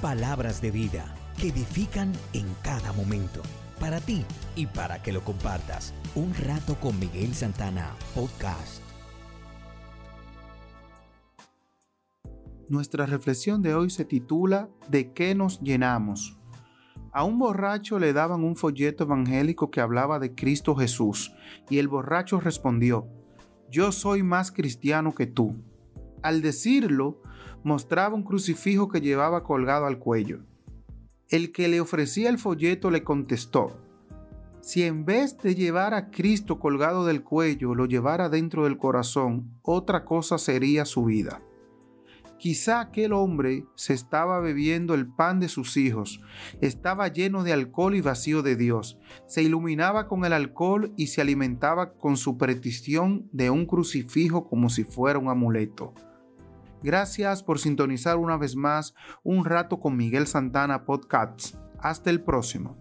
palabras de vida que edifican en cada momento. Para ti y para que lo compartas. Un rato con Miguel Santana, podcast. Nuestra reflexión de hoy se titula ¿De qué nos llenamos? A un borracho le daban un folleto evangélico que hablaba de Cristo Jesús, y el borracho respondió, Yo soy más cristiano que tú. Al decirlo, mostraba un crucifijo que llevaba colgado al cuello. El que le ofrecía el folleto le contestó, si en vez de llevar a Cristo colgado del cuello lo llevara dentro del corazón, otra cosa sería su vida. Quizá aquel hombre se estaba bebiendo el pan de sus hijos, estaba lleno de alcohol y vacío de Dios, se iluminaba con el alcohol y se alimentaba con su petición de un crucifijo como si fuera un amuleto. Gracias por sintonizar una vez más un rato con Miguel Santana Podcasts. Hasta el próximo.